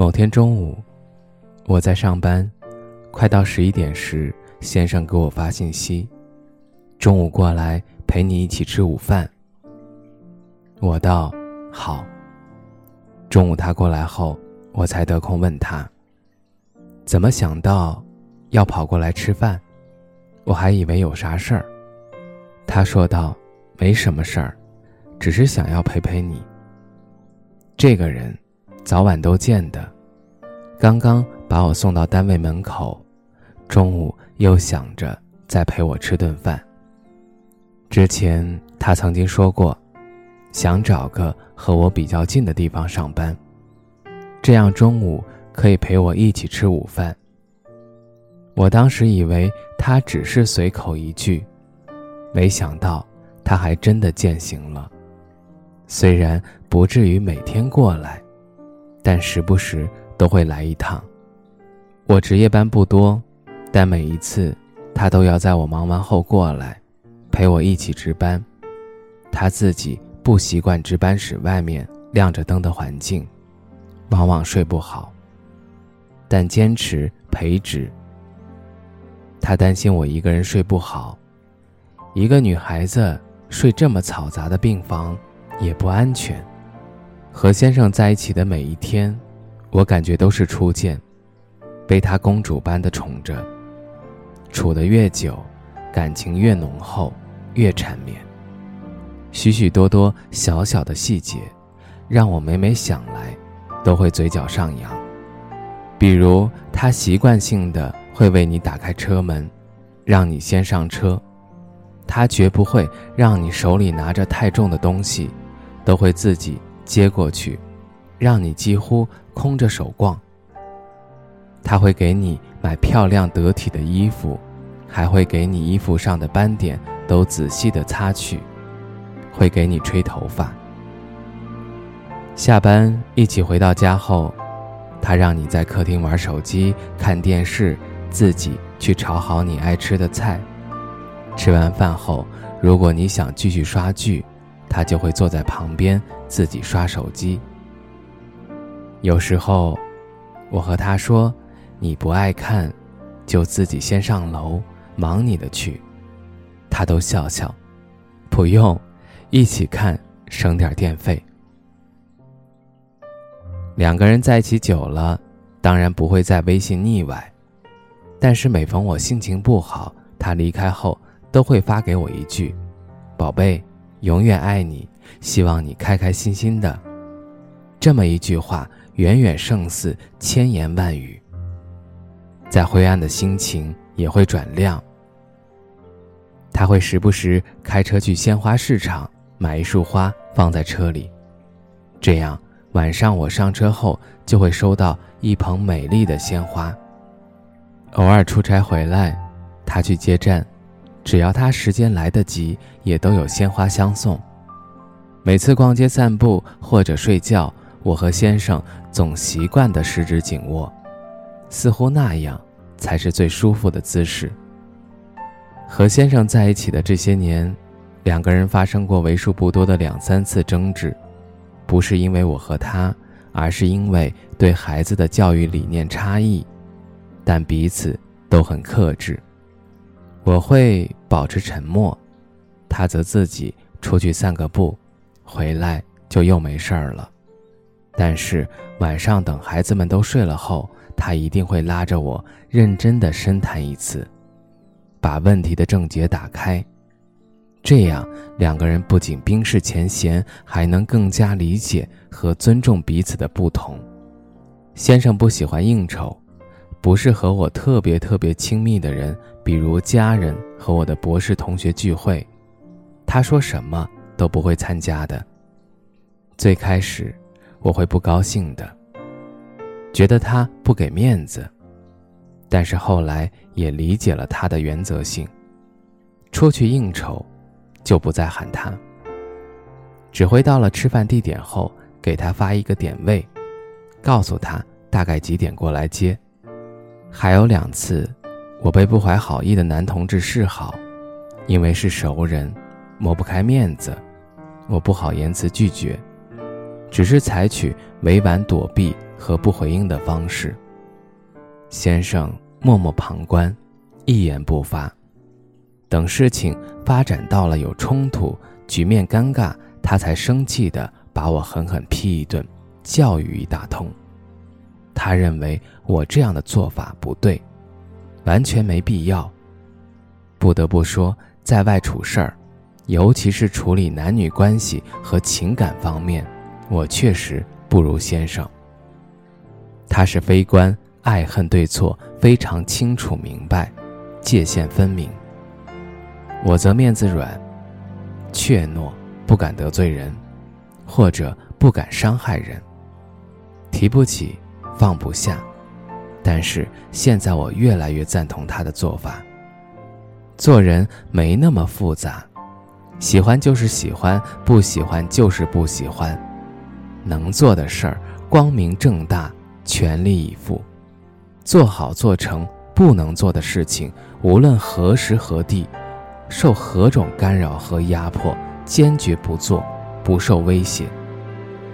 某天中午，我在上班，快到十一点时，先生给我发信息：“中午过来陪你一起吃午饭。”我道：“好。”中午他过来后，我才得空问他：“怎么想到要跑过来吃饭？”我还以为有啥事儿。他说道：“没什么事儿，只是想要陪陪你。”这个人。早晚都见的，刚刚把我送到单位门口，中午又想着再陪我吃顿饭。之前他曾经说过，想找个和我比较近的地方上班，这样中午可以陪我一起吃午饭。我当时以为他只是随口一句，没想到他还真的践行了，虽然不至于每天过来。但时不时都会来一趟。我值夜班不多，但每一次他都要在我忙完后过来，陪我一起值班。他自己不习惯值班室外面亮着灯的环境，往往睡不好，但坚持陪值。他担心我一个人睡不好，一个女孩子睡这么嘈杂的病房也不安全。和先生在一起的每一天，我感觉都是初见，被他公主般的宠着。处得越久，感情越浓厚，越缠绵。许许多多小小的细节，让我每每想来，都会嘴角上扬。比如，他习惯性的会为你打开车门，让你先上车。他绝不会让你手里拿着太重的东西，都会自己。接过去，让你几乎空着手逛。他会给你买漂亮得体的衣服，还会给你衣服上的斑点都仔细的擦去，会给你吹头发。下班一起回到家后，他让你在客厅玩手机、看电视，自己去炒好你爱吃的菜。吃完饭后，如果你想继续刷剧。他就会坐在旁边自己刷手机。有时候，我和他说：“你不爱看，就自己先上楼忙你的去。”他都笑笑：“不用，一起看省点电费。”两个人在一起久了，当然不会在微信腻歪，但是每逢我心情不好，他离开后都会发给我一句：“宝贝。”永远爱你，希望你开开心心的。这么一句话，远远胜似千言万语。再灰暗的心情也会转亮。他会时不时开车去鲜花市场买一束花放在车里，这样晚上我上车后就会收到一捧美丽的鲜花。偶尔出差回来，他去接站。只要他时间来得及，也都有鲜花相送。每次逛街散步或者睡觉，我和先生总习惯的十指紧握，似乎那样才是最舒服的姿势。和先生在一起的这些年，两个人发生过为数不多的两三次争执，不是因为我和他，而是因为对孩子的教育理念差异，但彼此都很克制。我会保持沉默，他则自己出去散个步，回来就又没事儿了。但是晚上等孩子们都睡了后，他一定会拉着我认真的深谈一次，把问题的症结打开。这样两个人不仅冰释前嫌，还能更加理解和尊重彼此的不同。先生不喜欢应酬。不是和我特别特别亲密的人，比如家人和我的博士同学聚会，他说什么都不会参加的。最开始，我会不高兴的，觉得他不给面子。但是后来也理解了他的原则性，出去应酬，就不再喊他，只会到了吃饭地点后给他发一个点位，告诉他大概几点过来接。还有两次，我被不怀好意的男同志示好，因为是熟人，抹不开面子，我不好言辞拒绝，只是采取委婉躲避和不回应的方式。先生默默旁观，一言不发，等事情发展到了有冲突、局面尴尬，他才生气的把我狠狠批一顿，教育一大通。他认为我这样的做法不对，完全没必要。不得不说，在外处事儿，尤其是处理男女关系和情感方面，我确实不如先生。他是非官。爱恨对错非常清楚明白，界限分明。我则面子软，怯懦，不敢得罪人，或者不敢伤害人。提不起，放不下。但是现在我越来越赞同他的做法。做人没那么复杂，喜欢就是喜欢，不喜欢就是不喜欢。能做的事儿，光明正大，全力以赴。做好做成不能做的事情，无论何时何地，受何种干扰和压迫，坚决不做，不受威胁。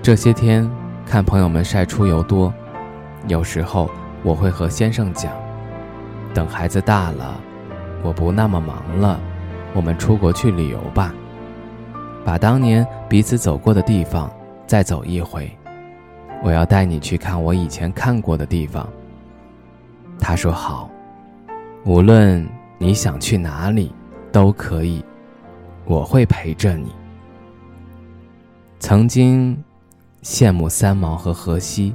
这些天看朋友们晒出游多，有时候我会和先生讲，等孩子大了，我不那么忙了，我们出国去旅游吧，把当年彼此走过的地方再走一回。我要带你去看我以前看过的地方。他说：“好，无论你想去哪里，都可以，我会陪着你。”曾经羡慕三毛和荷西，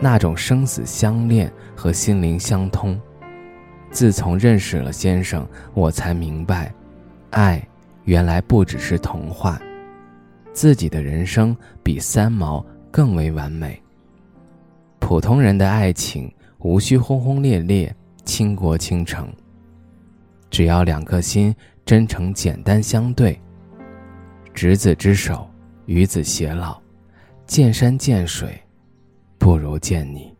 那种生死相恋和心灵相通。自从认识了先生，我才明白，爱原来不只是童话。自己的人生比三毛更为完美。普通人的爱情。无需轰轰烈烈、倾国倾城。只要两颗心真诚、简单相对。执子之手，与子偕老，见山见水，不如见你。